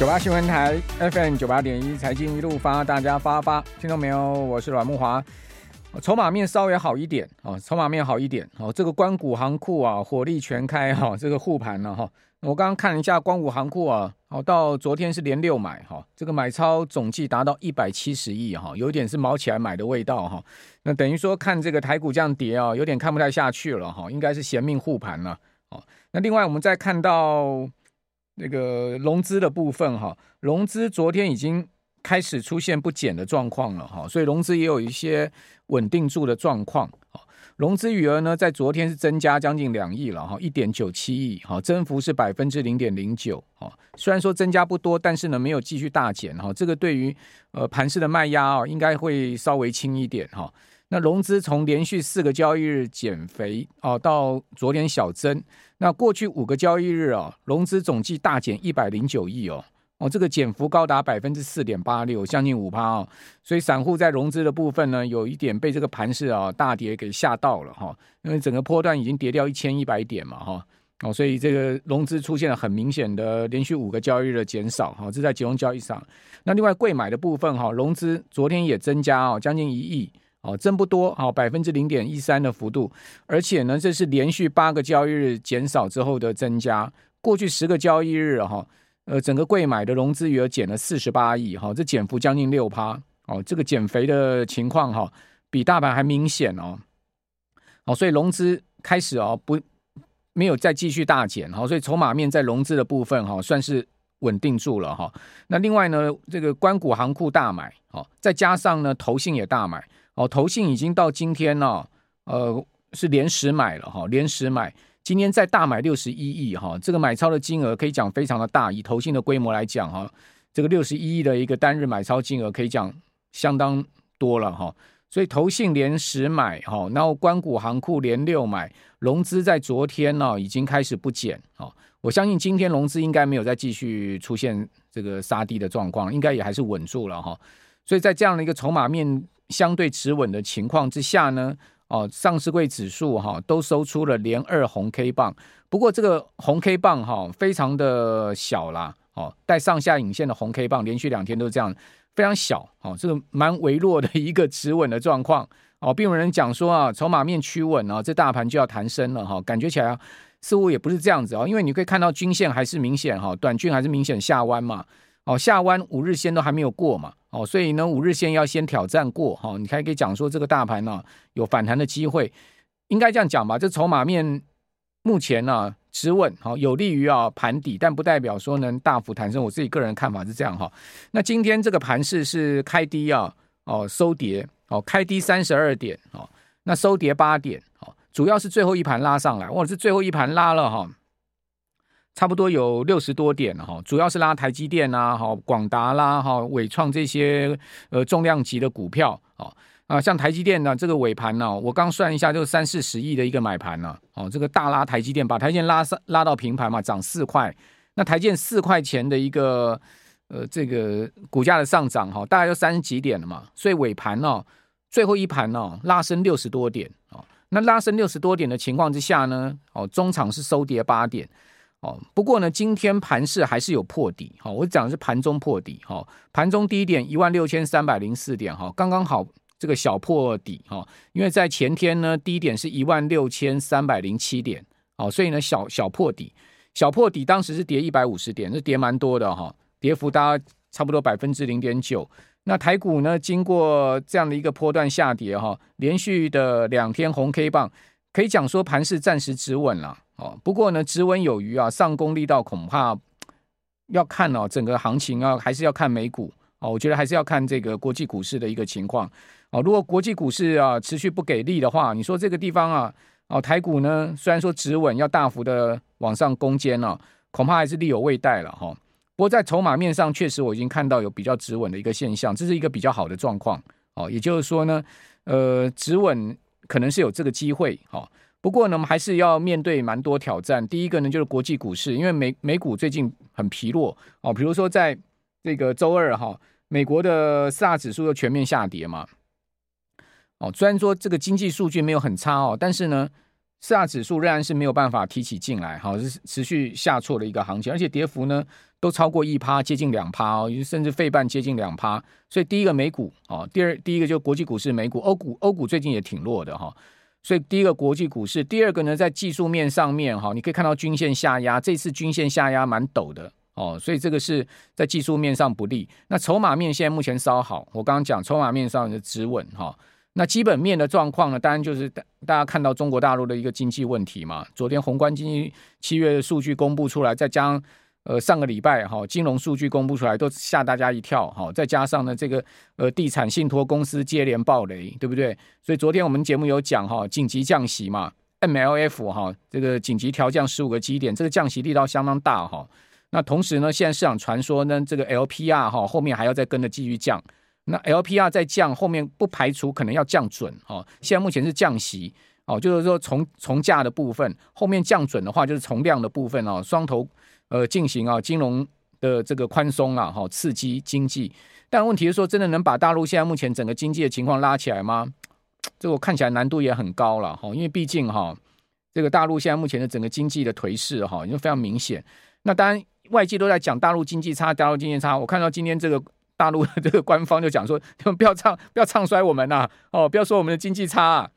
九八新闻台 FM 九八点一财经一路发，大家发发，听到没有？我是阮木华。筹码面稍微好一点啊，筹码面好一点哦。这个官股行库啊，火力全开哈，这个护盘了哈。我刚刚看了一下官股行库啊，哦，到昨天是连六买哈，这个买超总计达到一百七十亿哈，有点是毛起来买的味道哈。那等于说看这个台股这样跌啊，有点看不太下去了哈，应该是嫌命护盘了哦。那另外我们再看到。那个融资的部分哈，融资昨天已经开始出现不减的状况了哈，所以融资也有一些稳定住的状况。融资余额呢，在昨天是增加将近两亿了哈，一点九七亿哈，增幅是百分之零点零九哈。虽然说增加不多，但是呢没有继续大减哈，这个对于呃盘势的卖压啊，应该会稍微轻一点哈。那融资从连续四个交易日减肥哦，到昨天小增。那过去五个交易日啊，融资总计大减一百零九亿哦，哦，这个减幅高达百分之四点八六，将近五趴哦。所以散户在融资的部分呢，有一点被这个盘势啊大跌给吓到了哈，因为整个波段已经跌掉一千一百点嘛哈，哦，所以这个融资出现了很明显的连续五个交易日的减少哈，这在集中交易上。那另外贵买的部分哈，融资昨天也增加哦，将近一亿。哦，增不多，好，百分之零点一三的幅度，而且呢，这是连续八个交易日减少之后的增加。过去十个交易日，哈，呃，整个柜买的融资余额减了四十八亿，哈，这减幅将近六趴，哦，这个减肥的情况，哈，比大盘还明显哦。好，所以融资开始哦，不，没有再继续大减，好，所以筹码面在融资的部分，哈，算是稳定住了，哈。那另外呢，这个关谷行库大买，好，再加上呢，投信也大买。哦，投信已经到今天呢，呃，是连十买了哈，连十买，今天再大买六十一亿哈，这个买超的金额可以讲非常的大，以投信的规模来讲哈，这个六十一亿的一个单日买超金额可以讲相当多了哈，所以投信连十买哈，然后官股行库连六买，融资在昨天呢已经开始不减哈，我相信今天融资应该没有再继续出现这个杀低的状况，应该也还是稳住了哈，所以在这样的一个筹码面。相对持稳的情况之下呢，哦，上市柜指数哈、哦、都收出了连二红 K 棒，不过这个红 K 棒哈、哦、非常的小啦，哦，带上下影线的红 K 棒连续两天都是这样，非常小，哦，这个蛮微弱的一个持稳的状况，哦，并有人讲说啊，筹码面趋稳啊，这大盘就要弹升了哈、哦，感觉起来似乎也不是这样子啊、哦，因为你可以看到均线还是明显哈、哦，短均还是明显下弯嘛。哦，下弯五日线都还没有过嘛，哦，所以呢，五日线要先挑战过哈、哦，你还可以讲说这个大盘呢、有反弹的机会，应该这样讲吧？这筹码面目前呢、啊、持稳，好、哦，有利于啊盘底，但不代表说能大幅弹升。我自己个人看法是这样哈、哦。那今天这个盘势是开低啊，哦，收跌，哦，开低三十二点，哦，那收跌八点，哦，主要是最后一盘拉上来，或者是最后一盘拉了哈。差不多有六十多点哈，主要是拉台积电啊，哈，广达啦，哈，纬创这些呃重量级的股票啊啊，像台积电呢，这个尾盘呢，我刚算一下，就三四十亿的一个买盘呢，哦，这个大拉台积电，把台积电拉上拉到平盘嘛，涨四块，那台积电四块钱的一个呃这个股价的上涨哈，大概就三十几点了嘛，所以尾盘呢，最后一盘呢拉升六十多点啊，那拉升六十多点的情况之下呢，哦，中场是收跌八点。哦，不过呢，今天盘势还是有破底，哈，我讲的是盘中破底，哈，盘中低点一万六千三百零四点，哈，刚刚好这个小破底，哈，因为在前天呢，低点是一万六千三百零七点，哦，所以呢，小小破底，小破底当时是跌一百五十点，是跌蛮多的，哈，跌幅大概差不多百分之零点九。那台股呢，经过这样的一个波段下跌，哈，连续的两天红 K 棒，可以讲说盘势暂时止稳了。哦，不过呢，止稳有余啊，上攻力道恐怕要看哦，整个行情啊，还是要看美股哦。我觉得还是要看这个国际股市的一个情况哦。如果国际股市啊持续不给力的话，你说这个地方啊，哦，台股呢，虽然说止稳要大幅的往上攻坚呢，恐怕还是力有未逮了哈。不过在筹码面上，确实我已经看到有比较止稳的一个现象，这是一个比较好的状况哦。也就是说呢，呃，止稳可能是有这个机会哦。不过呢，我们还是要面对蛮多挑战。第一个呢，就是国际股市，因为美美股最近很疲弱哦。比如说，在这个周二哈，美国的四大指数又全面下跌嘛。哦，虽然说这个经济数据没有很差哦，但是呢，四大指数仍然是没有办法提起劲来，好，是持续下挫的一个行情，而且跌幅呢都超过一趴，接近两趴哦，甚至费半接近两趴。所以第一个美股哦，第二第一个就国际股市美股，欧股欧股最近也挺弱的哈。所以第一个国际股市，第二个呢在技术面上面哈，你可以看到均线下压，这次均线下压蛮陡的哦，所以这个是在技术面上不利。那筹码面现在目前稍好，我刚刚讲筹码面上的止稳哈。那基本面的状况呢？当然就是大大家看到中国大陆的一个经济问题嘛。昨天宏观经济七月的数据公布出来，再加上呃上个礼拜哈金融数据公布出来，都吓大家一跳哈。再加上呢这个呃地产信托公司接连暴雷，对不对？所以昨天我们节目有讲哈，紧急降息嘛，MLF 哈这个紧急调降十五个基点，这个降息力道相当大哈。那同时呢，现在市场传说呢，这个 LPR 哈后面还要再跟着继续降。那 LPR 在降，后面不排除可能要降准哦。现在目前是降息哦，就是说从从价的部分，后面降准的话，就是从量的部分哦，双头呃进行啊金融的这个宽松啊，哈刺激经济。但问题是说，真的能把大陆现在目前整个经济的情况拉起来吗？这我看起来难度也很高了哈，因为毕竟哈，这个大陆现在目前的整个经济的颓势哈，已经非常明显。那当然外界都在讲大陆经济差，大陆经济差。我看到今天这个。大陆的这个官方就讲说，你 们不要唱，不要唱衰我们呐、哦，不要说我们的经济差、啊，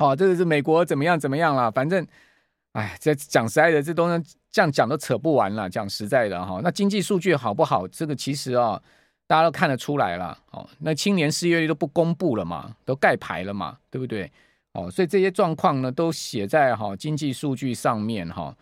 哦，这个是美国怎么样怎么样了，反正，哎，这讲实在的，这东西这样讲都扯不完了。讲实在的哈、那经济数据好不好？这个其实啊、大家都看得出来了，哦，那青年失业率都不公布了嘛，都盖牌了嘛，对不对？哦，所以这些状况呢，都写在哈、经济数据上面哈。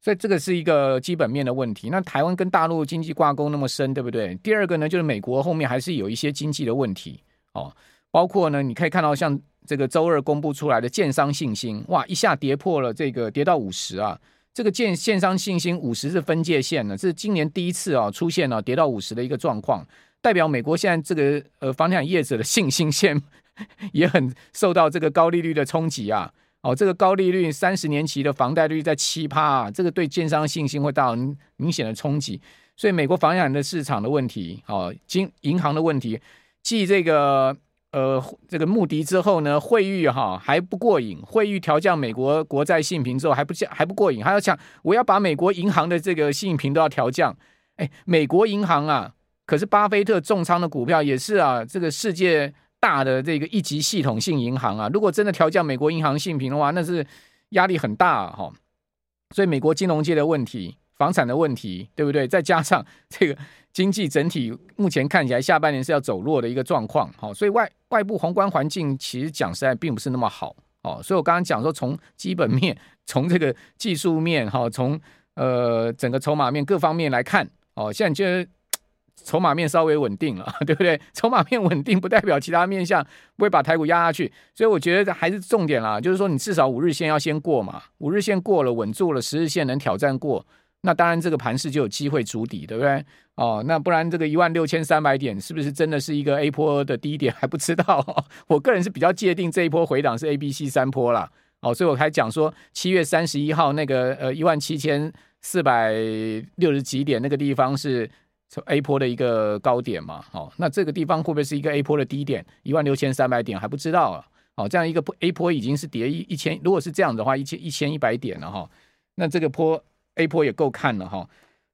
所以这个是一个基本面的问题。那台湾跟大陆经济挂钩那么深，对不对？第二个呢，就是美国后面还是有一些经济的问题哦，包括呢，你可以看到像这个周二公布出来的建商信心，哇，一下跌破了这个跌到五十啊，这个建建商信心五十是分界线呢，这是今年第一次啊出现了跌到五十的一个状况，代表美国现在这个呃房地产业者的信心线 也很受到这个高利率的冲击啊。哦，这个高利率三十年期的房贷率在七趴啊，这个对建商信心会带来明显的冲击。所以美国房地产的市场的问题，哦，金银行的问题，继这个呃这个穆迪之后呢，惠誉哈还不过瘾，惠誉调降美国国债信评之后还不降还不过瘾，还要讲我要把美国银行的这个信评都要调降。哎，美国银行啊，可是巴菲特重仓的股票也是啊，这个世界。大的这个一级系统性银行啊，如果真的调降美国银行信评的话，那是压力很大哈。所以美国金融界的问题、房产的问题，对不对？再加上 这个经济整体目前看起来下半年是要走弱的一个状况，好，所以外外部宏观环境其实讲实在并不是那么好哦。所以我刚刚讲说，从基本面、从这个技术面哈，从呃整个筹码面各方面来看，哦，现在就。筹码面稍微稳定了，对不对？筹码面稳定不代表其他面向不会把台股压下去，所以我觉得还是重点啦，就是说你至少五日线要先过嘛，五日线过了稳住了，十日线能挑战过，那当然这个盘势就有机会筑底，对不对？哦，那不然这个一万六千三百点是不是真的是一个 A 波的低点 还不知道？我个人是比较界定这一波回档是 A、B、C 三波啦。哦，所以我还讲说七月三十一号那个呃一万七千四百六十几点那个地方是从。A 波的一个高点嘛，哦，那这个地方会不会是一个 A 波的低点？一万六千三百点还不知道啊，哦，这样一个 A 波已经是跌一一千，如果是这样的话，一千一千一百点了哈，那这个波 A 波也够看了哈，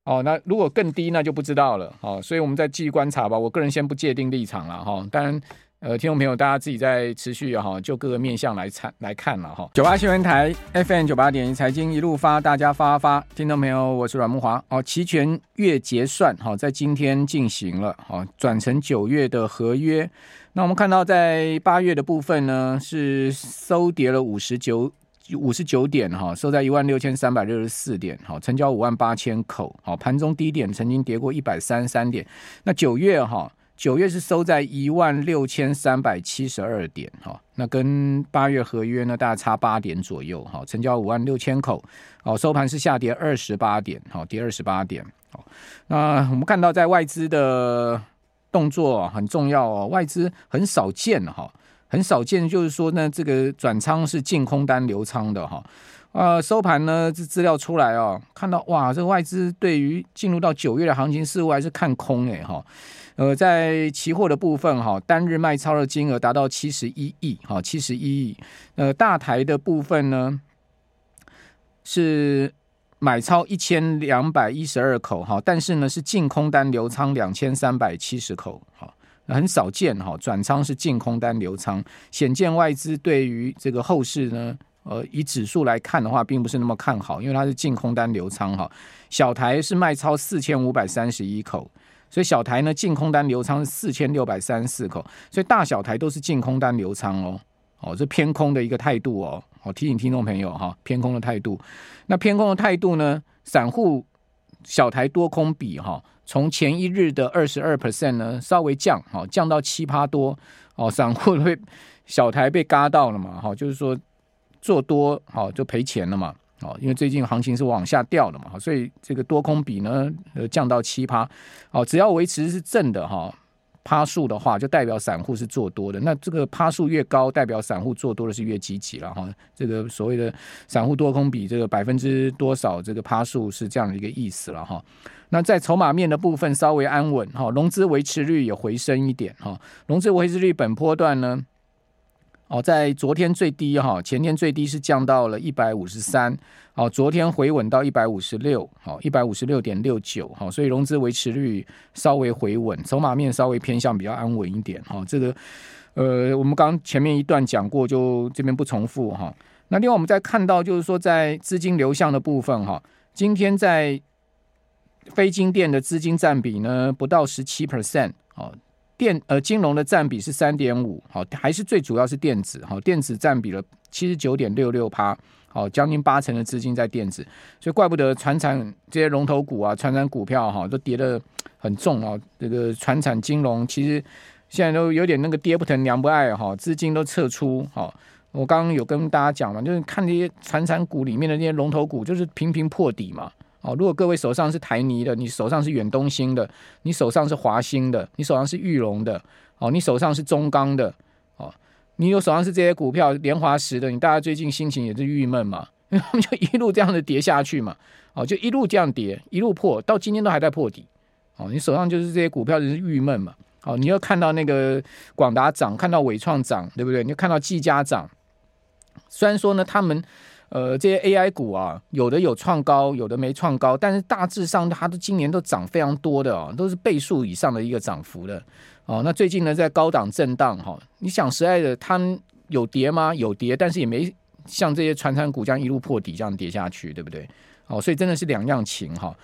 哦，那如果更低那就不知道了，哦，所以我们再继续观察吧，我个人先不界定立场了哈，当然。呃，听众朋友，大家自己在持续哈，就各个面向来参来看了哈。九八新闻台 FM 九八点一财经一路发，大家发发。听众朋友，我是阮木华。哦，期权月结算哈，在今天进行了，哦，转成九月的合约。那我们看到，在八月的部分呢，是收跌了五十九五十九点哈，收在一万六千三百六十四点，好，成交五万八千口，好，盘中低点曾经跌过一百三十三点。那九月哈。九月是收在一万六千三百七十二点，哈，那跟八月合约呢，大概差八点左右，哈，成交五万六千口，哦，收盘是下跌二十八点，好，跌二十八点，好，那我们看到在外资的动作很重要哦，外资很少见哈，很少见，就是说呢，这个转仓是净空单流仓的哈，呃，收盘呢这资料出来哦，看到哇，这个外资对于进入到九月的行情似乎还是看空诶哈。呃，在期货的部分哈，单日卖超的金额达到七十一亿哈，七十一亿。呃，大台的部分呢，是买超一千两百一十二口哈，但是呢是净空单留仓两千三百七十口哈，很少见哈，转仓是净空单流仓，显见外资对于这个后市呢，呃，以指数来看的话，并不是那么看好，因为它是净空单流仓哈。小台是卖超四千五百三十一口，所以小台呢净空单流仓是四千六百三十四口，所以大小台都是净空单流仓哦，哦，这偏空的一个态度哦，我提醒听众朋友哈，偏空的态度。那偏空的态度呢，散户小台多空比哈，从前一日的二十二 percent 呢稍微降，哈，降到七趴多，哦，散户会小台被嘎到了嘛，哈，就是说。做多好就赔钱了嘛，哦，因为最近行情是往下掉的嘛，所以这个多空比呢，呃，降到七趴，哦，只要维持是正的哈，趴数的话，就代表散户是做多的。那这个趴数越高，代表散户做多的是越积极了哈。这个所谓的散户多空比，这个百分之多少，这个趴数是这样的一个意思了哈。那在筹码面的部分稍微安稳哈，融资维持率也回升一点哈，融资维持率本波段呢。哦，在昨天最低哈，前天最低是降到了一百五十三，哦，昨天回稳到一百五十六，好，一百五十六点六九，哈，所以融资维持率稍微回稳，筹码面稍微偏向比较安稳一点，哈，这个呃，我们刚前面一段讲过，就这边不重复哈。那另外我们再看到就是说，在资金流向的部分哈，今天在非金电的资金占比呢不到十七 percent，哦。电呃，金融的占比是三点五，好，还是最主要是电子，好，电子占比了七十九点六六趴，好，将近八成的资金在电子，所以怪不得传产这些龙头股啊，传产股票哈都跌得很重啊，这个传产金融其实现在都有点那个跌不疼娘不爱哈，资金都撤出，好，我刚刚有跟大家讲嘛，就是看这些传产股里面的那些龙头股，就是频频破底嘛。哦，如果各位手上是台泥的，你手上是远东星的，你手上是华兴的，你手上是裕隆的，哦，你手上是中钢的，哦，你有手上是这些股票，联华石的，你大家最近心情也是郁闷嘛，因为他们就一路这样的跌下去嘛，哦，就一路这样跌，一路破，到今天都还在破底，哦，你手上就是这些股票就是郁闷嘛，哦，你又看到那个广达涨，看到纬创涨，对不对？你就看到技嘉涨，虽然说呢，他们。呃，这些 AI 股啊，有的有创高，有的没创高，但是大致上它都今年都涨非常多的哦，都是倍数以上的一个涨幅的哦。那最近呢，在高档震荡哈，你想实在的，它有跌吗？有跌，但是也没像这些传产股这样一路破底这样跌下去，对不对？哦，所以真的是两样情哈。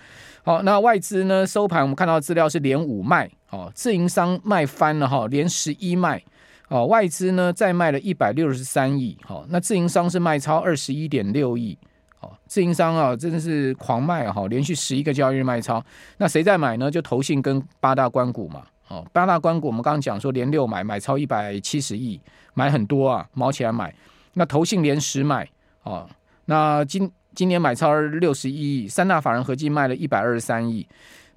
好，那外资呢收盘，我们看到资料是连五卖哦，自营商卖翻了哈，连十一卖。哦，外资呢再卖了一百六十三亿，好，那自营商是卖超二十一点六亿，哦，自营商啊真的是狂卖哈，连续十一个交易日卖超，那谁在买呢？就投信跟八大关股嘛，哦，八大关股我们刚刚讲说连六买，买超一百七十亿，买很多啊，毛起来买，那投信连十买，哦，那今今年买超六十一亿，三大法人合计卖了一百二十三亿，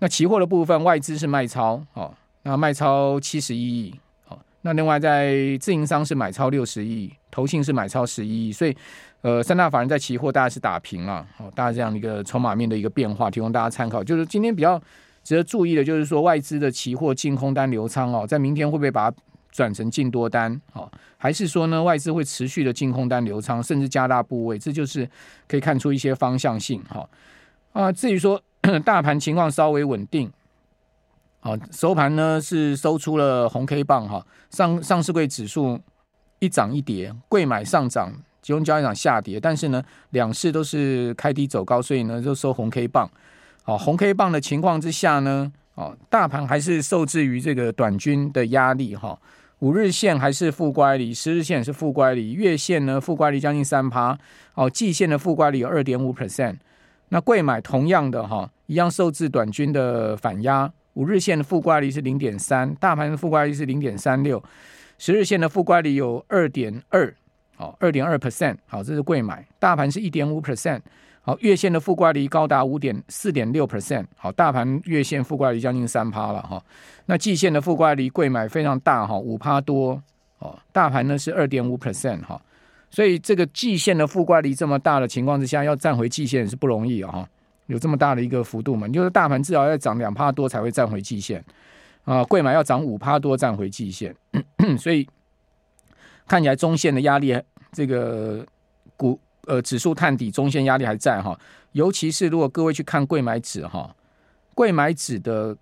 那期货的部分外资是卖超，哦，那卖超七十一亿。那另外，在自营商是买超六十亿，投信是买超十一亿，所以，呃，三大法人在期货大概是打平了，哦，大概这样一个筹码面的一个变化，提供大家参考。就是今天比较值得注意的，就是说外资的期货净空单流仓哦，在明天会不会把它转成净多单？哦，还是说呢，外资会持续的净空单流仓，甚至加大部位？这就是可以看出一些方向性。哈啊，至于说 大盘情况稍微稳定。好，收盘呢是收出了红 K 棒哈，上上市柜指数一涨一跌，柜买上涨，集中交易场下跌，但是呢两市都是开低走高，所以呢就收红 K 棒。好，红 K 棒的情况之下呢，哦，大盘还是受制于这个短均的压力哈，五日线还是负乖离，十日线是负乖离，月线呢负乖离将近三趴，哦，季线的负乖离有二点五 percent，那柜买同样的哈，一样受制短均的反压。五日线的负乖离是零点三，大盘的负乖离是零点三六，十日线的负乖离有二点二，好，二点二 percent，好，这是柜买，大盘是一点五 percent，好，月线的负乖离高达五点四点六 percent，好，大盘月线负乖离将近三趴了哈，那季线的负乖离柜买非常大哈，五趴多，哦，大盘呢是二点五 percent 哈，所以这个季线的负乖离这么大的情况之下，要站回季线是不容易啊哈。有这么大的一个幅度嘛？就是大盘至少要涨两趴多才会站回季线啊，柜买要涨五趴多站回季线，所以看起来中线的压力，这个股呃指数探底，中线压力还在哈。尤其是如果各位去看柜买指哈，柜买指的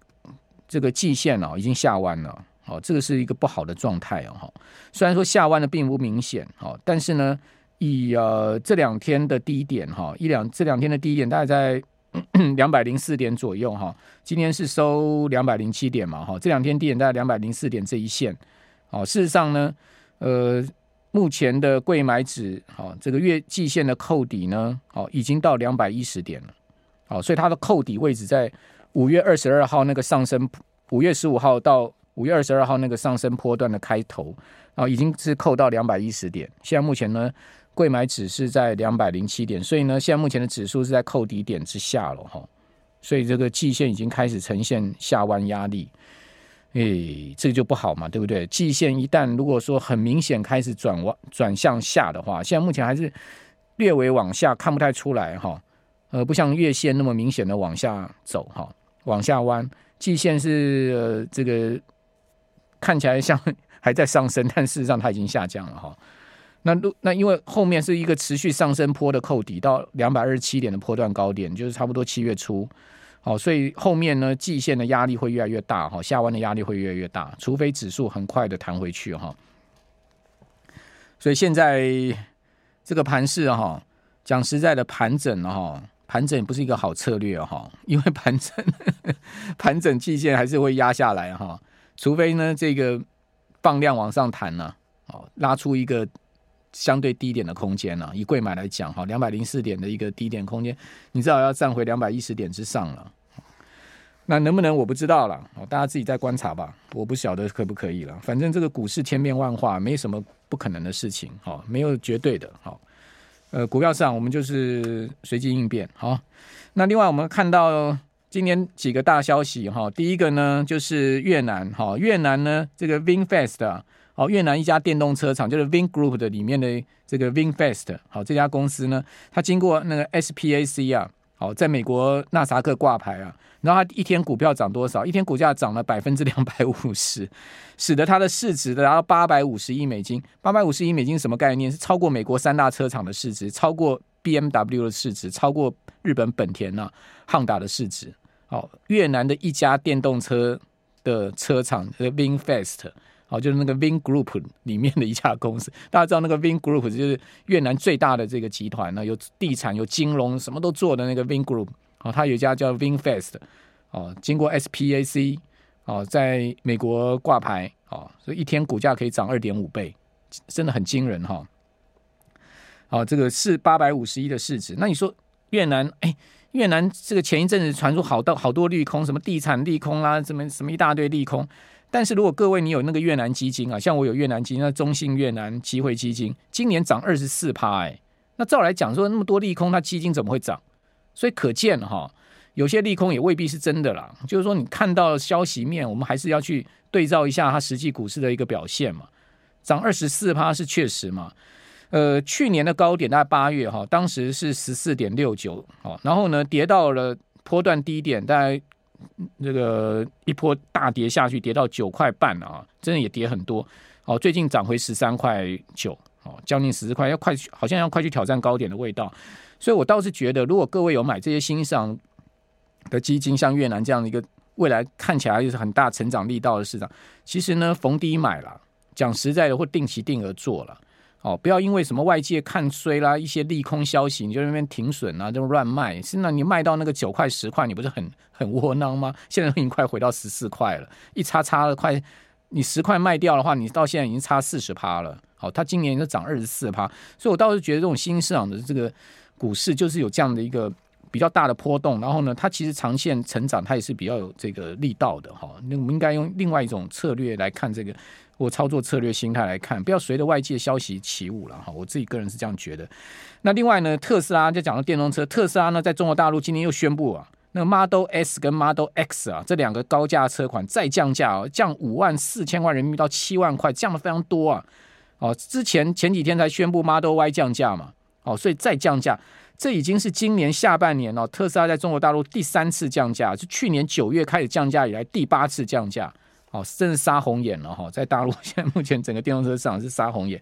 这个季线哦已经下弯了，哦，这个是一个不好的状态哦。虽然说下弯的并不明显哦，但是呢，以呃这两天的低点哈，一两这两天的低点大概在两百零四点左右哈。今天是收两百零七点嘛哈，这两天低点大概两百零四点这一线。哦，事实上呢，呃。目前的柜买指，好，这个月季线的扣底呢，好，已经到两百一十点了，哦，所以它的扣底位置在五月二十二号那个上升，五月十五号到五月二十二号那个上升波段的开头，啊，已经是扣到两百一十点。现在目前呢，柜买指是在两百零七点，所以呢，现在目前的指数是在扣底点之下了哈，所以这个季线已经开始呈现下弯压力。诶、哎，这就不好嘛，对不对？季线一旦如果说很明显开始转弯转向下的话，现在目前还是略微往下，看不太出来哈。呃，不像月线那么明显的往下走哈，往下弯。季线是、呃、这个看起来像 还在上升，但事实上它已经下降了哈。那那因为后面是一个持续上升坡的扣底到两百二十七点的坡段高点，就是差不多七月初。好，所以后面呢，季线的压力会越来越大哈，下弯的压力会越来越大，除非指数很快的弹回去哈。所以现在这个盘势哈，讲实在的盘整哈，盘整不是一个好策略哈，因为盘整 盘整季线还是会压下来哈，除非呢这个放量往上弹呢，哦，拉出一个。相对低点的空间呢、以贵买来讲，哈，两百零四点的一个低点空间，你至少要站回两百一十点之上了。那能不能我不知道了，大家自己再观察吧。我不晓得可不可以了。反正这个股市千变万化，没什么不可能的事情，哈，没有绝对的，哈。呃，股票市场我们就是随机应变，好。那另外我们看到今年几个大消息，哈，第一个呢就是越南，哈，越南呢这个 VinFast。好，越南一家电动车厂就是 Vingroup 的里面的这个 VinFast，好，这家公司呢，它经过那个 SPAC 啊，好，在美国纳萨克挂牌啊，然后它一天股票涨多少？一天股价涨了百分之两百五十，使得它的市值达到八百五十亿美金。八百五十亿美金什么概念？是超过美国三大车厂的市值，超过 BMW 的市值，超过日本本田呐、啊、汉达的市值。好，越南的一家电动车的车厂和 VinFast。哦，就是那个 Vingroup 里面的一家公司，大家知道那个 Vingroup 就是越南最大的这个集团呢，有地产、有金融，什么都做的那个 Vingroup。哦，它有一家叫 VinFast，哦，经过 SPAC，哦，在美国挂牌，哦，所以一天股价可以涨二点五倍，真的很惊人哈。哦，这个是八百五十亿的市值。那你说越南，哎，越南这个前一阵子传出好多好多利空，什么地产利空啦，什么什么一大堆利空。但是如果各位你有那个越南基金啊，像我有越南基金，那中信越南机会基金今年涨二十四趴，哎，那照来讲说那么多利空，它基金怎么会涨？所以可见哈，有些利空也未必是真的啦。就是说你看到消息面，我们还是要去对照一下它实际股市的一个表现嘛。涨二十四趴是确实嘛？呃，去年的高点大概八月哈，当时是十四点六九，好，然后呢跌到了波段低点大概。这个一波大跌下去，跌到九块半了啊，真的也跌很多。哦，最近涨回十三块九，哦，将近十四块，要快，好像要快去挑战高点的味道。所以我倒是觉得，如果各位有买这些新上的基金，像越南这样的一个未来看起来就是很大成长力道的市场，其实呢，逢低买了，讲实在的，或定期定额做了。哦，不要因为什么外界看衰啦，一些利空消息，你就在那边停损啊，就乱卖。现在你卖到那个九块十块，你不是很很窝囊吗？现在已经快回到十四块了，一差差了快，你十块卖掉的话，你到现在已经差四十趴了。好，它今年就涨二十四趴，所以我倒是觉得这种新市场的这个股市就是有这样的一个比较大的波动，然后呢，它其实长线成长它也是比较有这个力道的哈。那我们应该用另外一种策略来看这个。我操作策略心态来看，不要随着外界消息起舞了哈。我自己个人是这样觉得。那另外呢，特斯拉就讲到电动车，特斯拉呢在中国大陆今天又宣布啊，那个 Model S 跟 Model X 啊这两个高价车款再降价哦，降五万四千块人民币到七万块，降的非常多啊。哦，之前前几天才宣布 Model Y 降价嘛，哦，所以再降价，这已经是今年下半年哦，特斯拉在中国大陆第三次降价，是去年九月开始降价以来第八次降价。哦，真是杀红眼了哈！在大陆现在目前整个电动车市场是杀红眼，